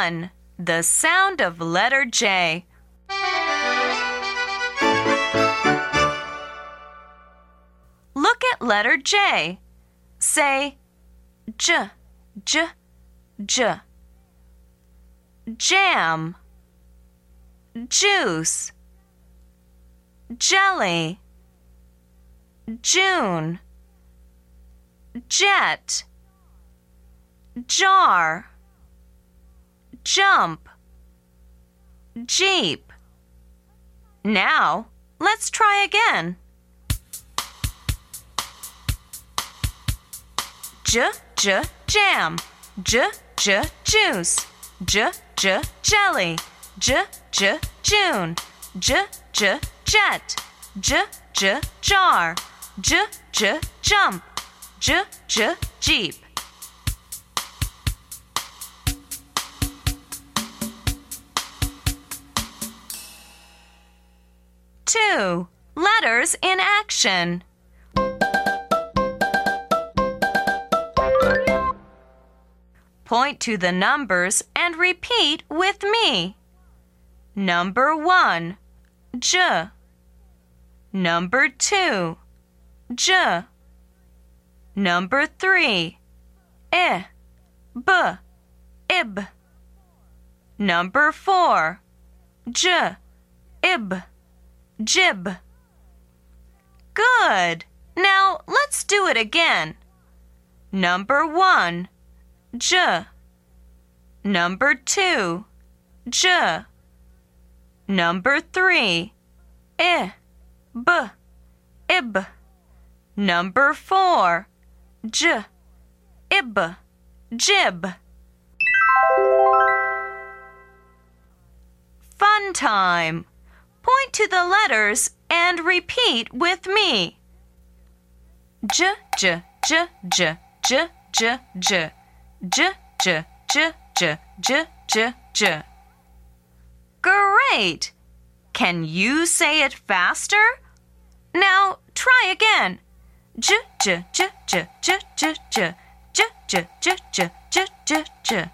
1. The sound of letter J. Look at letter J. Say j, j, j. Jam, juice, jelly, June, jet, jar, jump, jeep. Now, let's try again. J, j, jam, j, j, juice, j, j, jelly, j, j, June, j, j, jet, j, j, jar, j, j, jump, j, j, jeep. Two letters in action. Point to the numbers and repeat with me. Number one, J. Number two, J. Number three, I, B, ib. Number four, J, ib, jib. Good. Now let's do it again. Number one, J. Number two, J. Number three, I, B, ib. Number four, J, ib, jib. Fun time. Point to the letters and repeat with me. J, J, J, J, J, J, J. J, J, J, J, J, J, J. Great! Can you say it faster? Now try again. J, J, J, J, J, J, J, J, J, J, J, J, J, J.